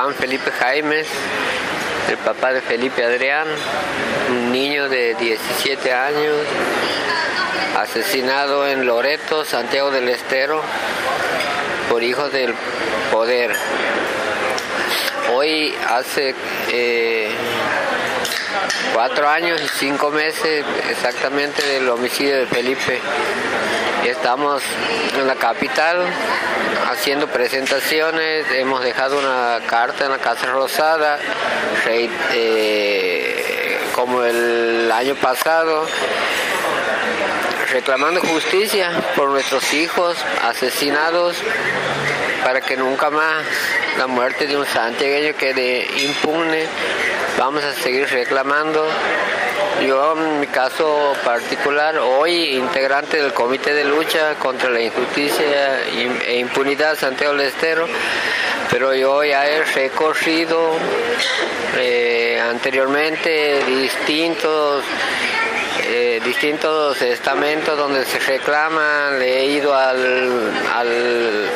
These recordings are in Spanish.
Juan Felipe Jaimes, el papá de Felipe Adrián, un niño de 17 años, asesinado en Loreto, Santiago del Estero, por hijos del poder. Hoy hace eh, cuatro años y cinco meses exactamente del homicidio de Felipe. Estamos en la capital haciendo presentaciones, hemos dejado una carta en la Casa Rosada, eh, como el año pasado, reclamando justicia por nuestros hijos asesinados para que nunca más la muerte de un santiagueño quede impune. Vamos a seguir reclamando. Yo en mi caso particular, hoy integrante del Comité de Lucha contra la Injusticia e Impunidad Santiago del Estero, pero yo ya he recorrido eh, anteriormente distintos eh, distintos estamentos donde se reclama, le he ido al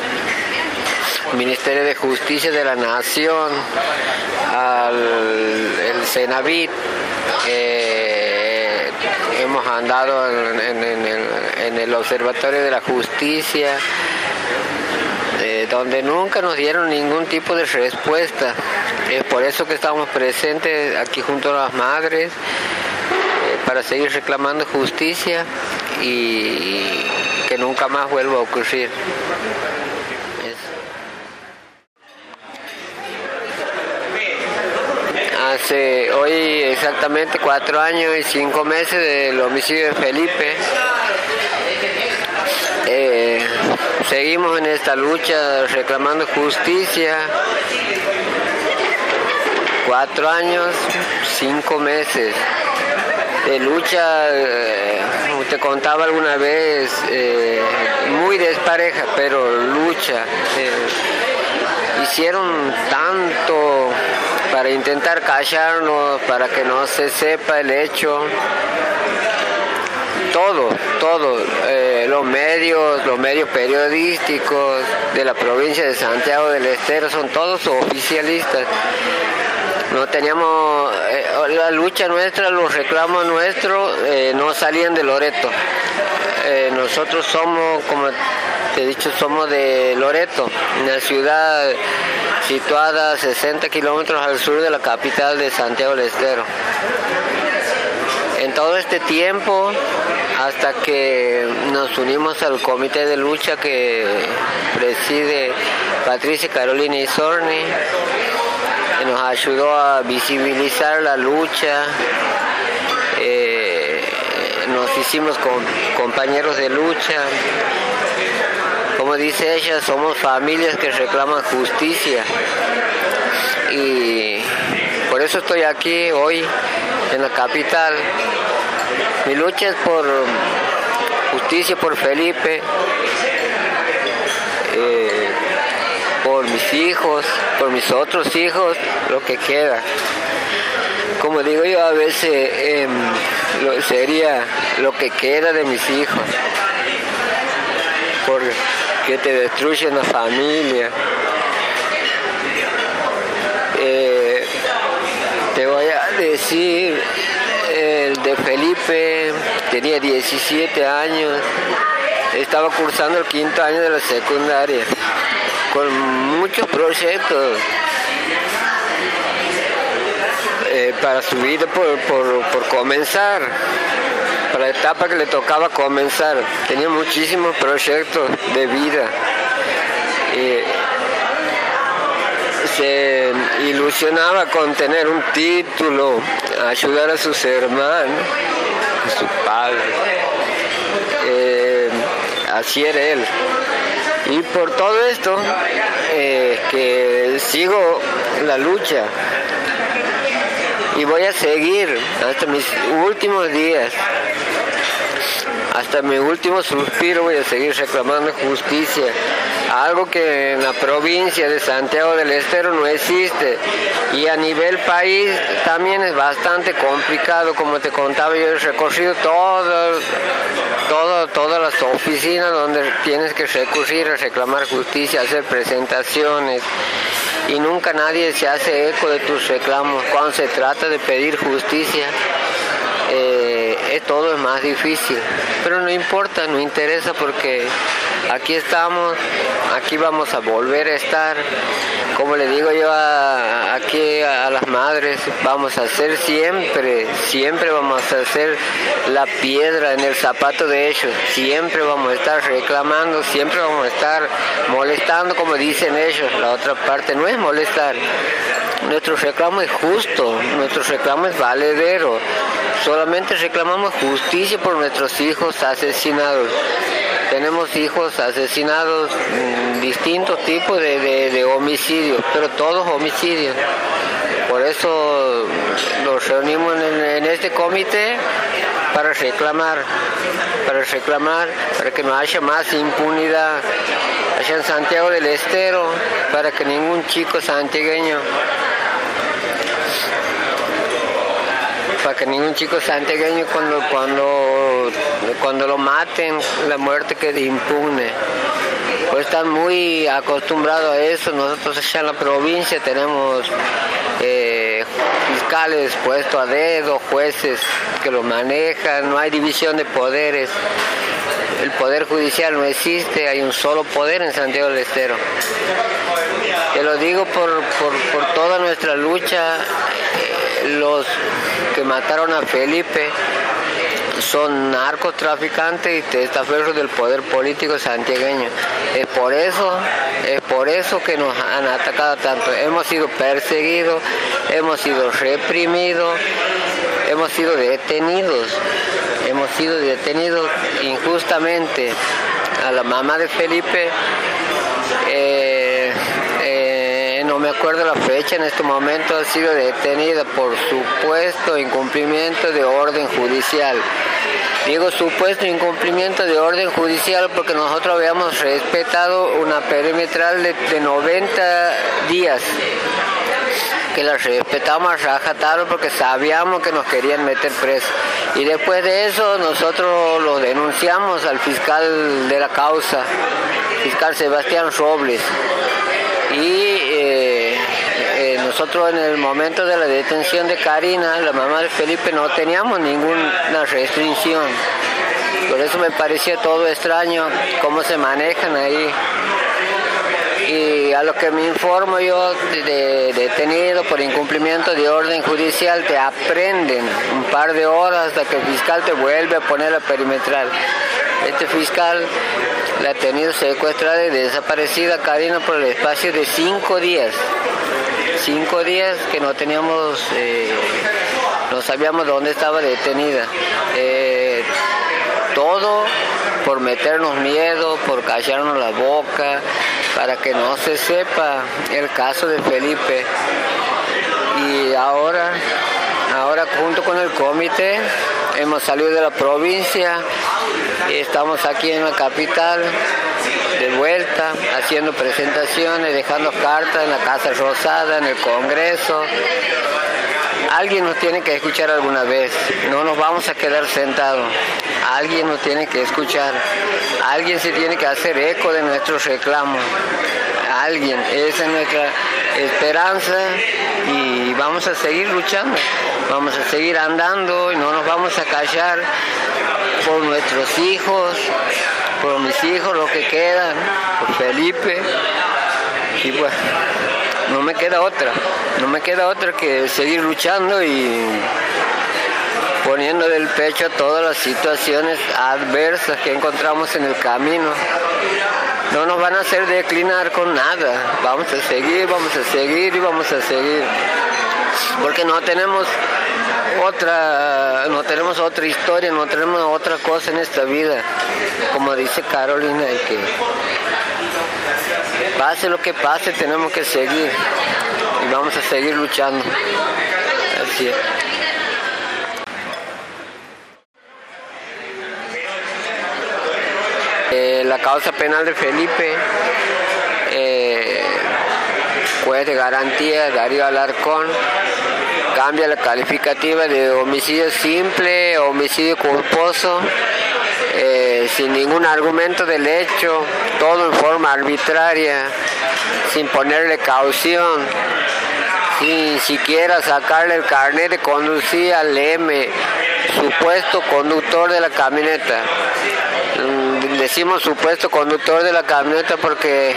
Ministerio de Justicia de la Nación, al el Senavit, eh, hemos andado en, el, Observatorio de la Justicia, eh, donde nunca nos dieron ningún tipo de respuesta. Es por eso que estamos presentes aquí junto a las madres, eh, para seguir reclamando justicia y que nunca más vuelva a ocurrir. Hace hoy exactamente cuatro años y cinco meses del homicidio de Felipe. Eh, seguimos en esta lucha reclamando justicia. Cuatro años, cinco meses de lucha, eh, te contaba alguna vez, eh, muy despareja, pero lucha. Hicieron tanto para intentar callarnos, para que no se sepa el hecho. Todo, todo, eh, los medios, los medios periodísticos de la provincia de Santiago del Estero son todos oficialistas. No teníamos, eh, la lucha nuestra, los reclamos nuestros eh, no salían de Loreto. nosotros somos, como te he dicho, somos de Loreto, una ciudad situada a 60 kilómetros al sur de la capital de Santiago del Estero. En todo este tiempo, hasta que nos unimos al comité de lucha que preside Patricia Carolina Isorni, que nos ayudó a visibilizar la lucha, eh, nos hicimos con compañeros de lucha, como dice ella, somos familias que reclaman justicia. Y por eso estoy aquí hoy en la capital. Mi lucha es por justicia por Felipe, eh, por mis hijos, por mis otros hijos, lo que queda. Como digo yo a veces, em, sería lo que queda de mis hijos. Por, que te destruyen la familia. Eh, te voy a decir, el de Felipe tenía 17 años, estaba cursando el quinto año de la secundaria, con muchos proyectos. Eh, para su vida por, por comenzar para la etapa que le tocaba comenzar. Tenía muchísimos proyectos de vida. se ilusionaba con tener un título, ayudar a sus hermanos, a su padre. Eh, así era él. Y por todo esto, eh, que sigo la lucha y voy a seguir hasta mis últimos días hasta mi último suspiro voy a seguir reclamando justicia algo que en la provincia de Santiago del Estero no existe. Y a nivel país también es bastante complicado, como te contaba, yo he recorrido todo, todo, todas las oficinas donde tienes que recurrir a reclamar justicia, hacer presentaciones y nunca nadie se hace eco de tus reclamos. Cuando se trata de pedir justicia, eh, todo es más difícil. Pero no importa, no interesa porque aquí estamos, aquí vamos a volver a estar. Como le digo yo aquí a las madres, vamos a hacer siempre, siempre vamos a hacer la piedra en el zapato de ellos, siempre vamos a estar reclamando, siempre vamos a estar molestando como dicen ellos. La otra parte no es molestar, nuestro reclamo es justo, nuestro reclamo es valedero. Solamente reclamamos justicia por nuestros hijos asesinados. Tenemos hijos asesinados, mm, distintos tipos de, homicidios, pero todos homicidios. Por eso nos reunimos en, este comité para reclamar, para reclamar, para que no haya más impunidad allá en Santiago del Estero, para que ningún chico santiagueño para que ningún chico santiagueño cuando, cuando, cuando lo maten, la muerte quede impune. Pues están muy acostumbrados a eso. Nosotros allá en la provincia tenemos eh, fiscales puestos a dedo, jueces que lo manejan, no hay división de poderes. El poder judicial no existe, hay un solo poder en Santiago del Estero. Te lo digo por, por toda nuestra lucha los que mataron a Felipe son narcotraficantes y testaferros del poder político santiagueño. Es por eso, es por eso que nos han atacado tanto. Hemos sido perseguidos, hemos sido reprimidos, hemos sido detenidos, hemos sido detenidos injustamente. A la mamá de Felipe eh, no me acuerdo la fecha, en este momento ha sido detenida por supuesto incumplimiento de orden judicial. Digo supuesto incumplimiento de orden judicial porque nosotros habíamos respetado una perimetral de, 90 días que la respetamos a porque sabíamos que nos querían meter preso. Y después de eso nosotros lo denunciamos al fiscal de la causa, fiscal Sebastián Robles y nosotros en el momento de la detención de Karina, la mamá de Felipe, no teníamos ninguna restricción. Por eso me parecía todo extraño cómo se manejan ahí. Y a lo que me informo yo de, detenido por incumplimiento de orden judicial, te aprenden un par de horas hasta que el fiscal te vuelve a poner la perimetral. Este fiscal la ha tenido secuestrada y desaparecida Karina por el espacio de cinco días. Cinco días que no teníamos, eh, no sabíamos dónde estaba detenida. Eh, todo por meternos miedo, por callarnos la boca, para que no se sepa el caso de Felipe. Y ahora, ahora junto con el comité, hemos salido de la provincia y estamos aquí en la capital de vuelta haciendo presentaciones, dejando cartas en la Casa Rosada, en el Congreso. Alguien nos tiene que escuchar alguna vez, no nos vamos a quedar sentados. Alguien nos tiene que escuchar, alguien se tiene que hacer eco de nuestros reclamos. Alguien, esa es nuestra esperanza y vamos a seguir luchando, vamos a seguir andando y no nos vamos a callar por nuestros hijos, por mis hijos, lo que quedan, por Felipe. Y pues no me queda otra, no me queda otra que seguir luchando y poniendo del pecho todas las situaciones adversas que encontramos en el camino. No nos van a hacer declinar con nada. Vamos a seguir, vamos a seguir y vamos a seguir. Porque no tenemos otra, no tenemos otra historia, no tenemos otra cosa en esta vida. Como dice Carolina, y que pase lo que pase, tenemos que seguir y vamos a seguir luchando. Así es. Eh, la causa penal de Felipe juez de garantía, Darío Alarcón, cambia la calificativa de homicidio simple, homicidio culposo, eh, sin ningún argumento del hecho, todo en forma arbitraria, sin ponerle caución, sin siquiera sacarle el carnet de conducir al M, supuesto conductor de la camioneta. Mm, decimos supuesto conductor de la camioneta porque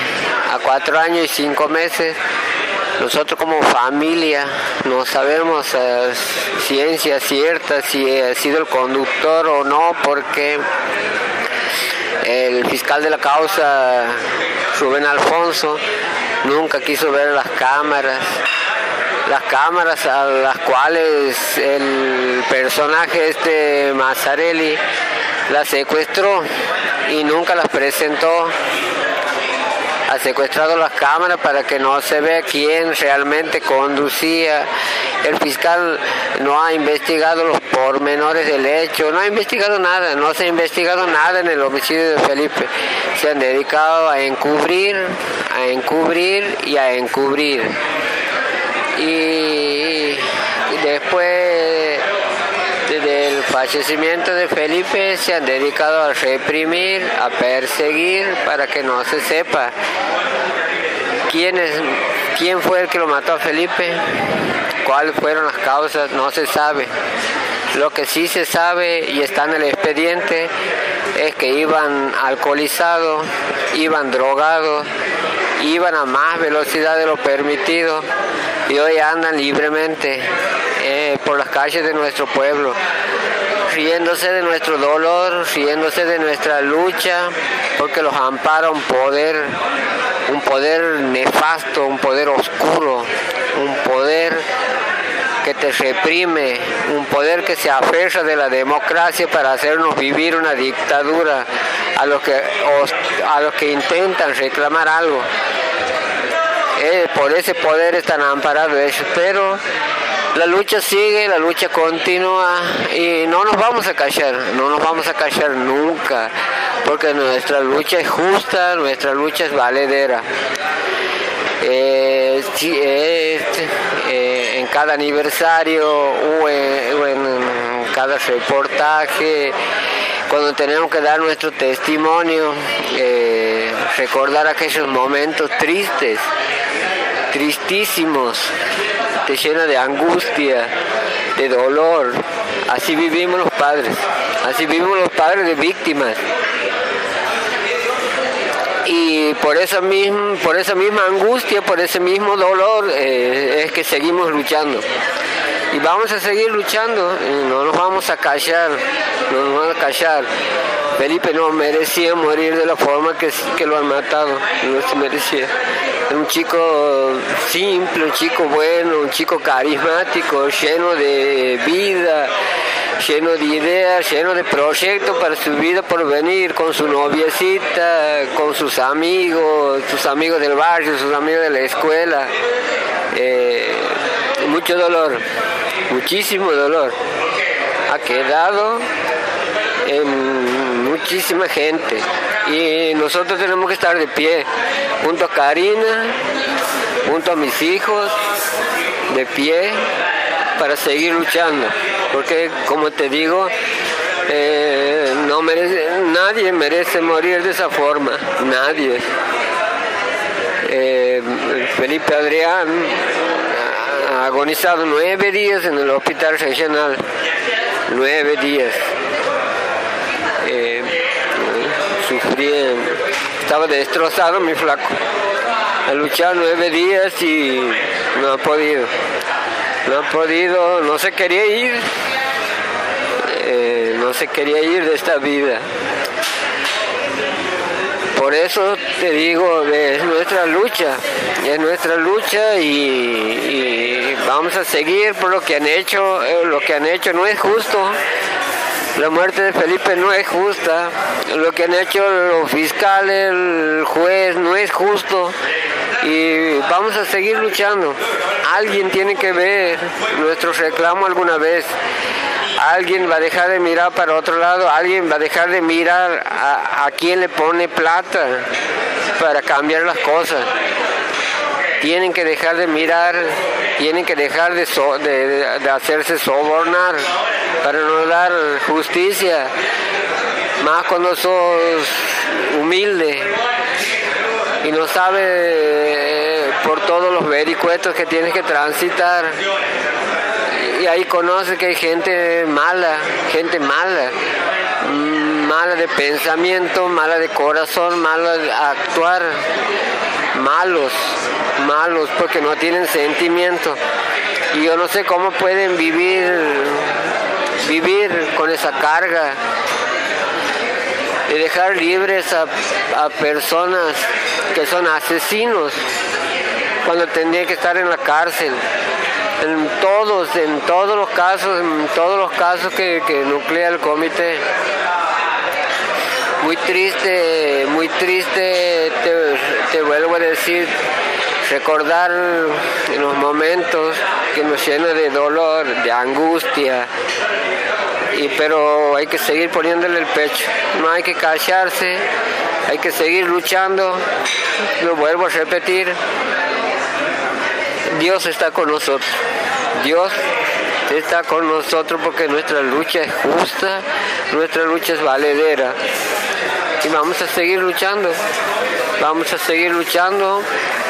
a cuatro años y cinco meses nosotros como familia no sabemos eh, ciencia cierta si ha sido el conductor o no porque el fiscal de la causa, Rubén Alfonso, nunca quiso ver las cámaras. Las cámaras a las cuales el personaje este Mazzarelli las secuestró y nunca las presentó secuestrado las cámaras para que no se vea quién realmente conducía. El fiscal no ha investigado los pormenores del hecho, no ha investigado nada, no se ha investigado nada en el homicidio de Felipe. Se han dedicado a encubrir, a encubrir y a encubrir. Y después fallecimiento de Felipe se han dedicado a reprimir, a perseguir para que no se sepa. Quién, es, quién fue el que lo mató a Felipe, cuáles fueron las causas, no se sabe. Lo que sí se sabe y está en el expediente es que iban alcoholizados, iban drogados, iban a más velocidad de lo permitido y hoy andan libremente eh, por las calles de nuestro pueblo, riéndose de nuestro dolor, riéndose de nuestra lucha, porque los ampara un poder, un poder nefasto, un poder oscuro, un poder que te reprime, un poder que se aferra de la democracia para hacernos vivir una dictadura a los que, a los que intentan reclamar algo. Eh, por ese poder están amparados ellos, pero la lucha sigue, la lucha continúa y no nos vamos a callar, no nos vamos a callar nunca, porque nuestra lucha es justa, nuestra lucha es valedera. Eh, eh, en cada aniversario en, cada reportaje, cuando tenemos que dar nuestro testimonio, recordar aquellos momentos tristes tristísimos, te llena de angustia, de dolor. Así vivimos los padres, así vivimos los padres de víctimas. Y por esa misma, por esa misma angustia, por ese mismo dolor, eh, es que seguimos luchando. Y vamos a seguir luchando, no nos vamos a callar, no nos vamos a callar. Felipe no merecía morir de la forma que, que lo han matado, no se merecía un chico simple, un chico bueno, un chico carismático, lleno de vida, lleno de ideas, lleno de proyectos para su vida por venir, con su noviecita, con sus amigos, sus amigos del barrio, sus amigos de la escuela. Eh, mucho dolor, muchísimo dolor. Ha quedado en muchísima gente y nosotros tenemos que estar de pie junto a Karina, junto a mis hijos, de pie para seguir luchando, porque como te digo, eh, no merece, nadie merece morir de esa forma, nadie. Eh, Felipe Adrián ha agonizado nueve días en el hospital regional, nueve días. Eh, sufrí estaba destrozado mi flaco. Ha luchado nueve días y no ha podido. No ha podido, no se quería ir. Eh, no se quería ir de esta vida. Por eso te digo, es nuestra lucha, es nuestra lucha y, y vamos a seguir por lo que han hecho, eh, lo que han hecho no es justo, la muerte de Felipe no es justa. Lo que han hecho los fiscales, el juez, no es justo. Y vamos a seguir luchando. Alguien tiene que ver nuestro reclamo alguna vez. Alguien va a dejar de mirar para otro lado. Alguien va a dejar de mirar a, quién le pone plata para cambiar las cosas. tienen que dejar de mirar, tienen que dejar de, de, hacerse sobornar para no dar justicia, más cuando sos humilde y no sabes eh, por todos los vericuetos que tienes que transitar. Y ahí conoce que hay gente mala, gente mala, mm, mala de pensamiento, mala de corazón, mala de actuar, malos malos porque no tienen sentimiento. Y yo no sé cómo pueden vivir, vivir con esa carga de dejar libres a, personas que son asesinos cuando tendrían que estar en la cárcel. En todos, en todos los casos, en todos los casos que, nuclea el comité muy triste, muy triste, te, te, vuelvo a decir, recordar los momentos que nos llena de dolor, de angustia, y, pero hay que seguir poniéndole el pecho, no hay que callarse, hay que seguir luchando, lo vuelvo a repetir, Dios está con nosotros, Dios está con nosotros porque nuestra lucha es justa, nuestra lucha es valedera y vamos a seguir luchando, vamos a seguir luchando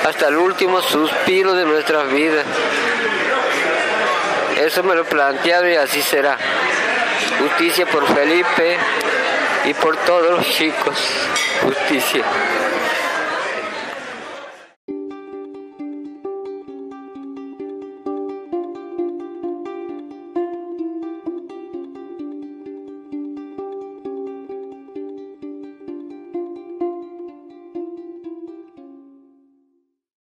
hasta el último suspiro de nuestras vidas. Eso me lo he planteado y así será. Justicia por Felipe y por todos los chicos. Justicia.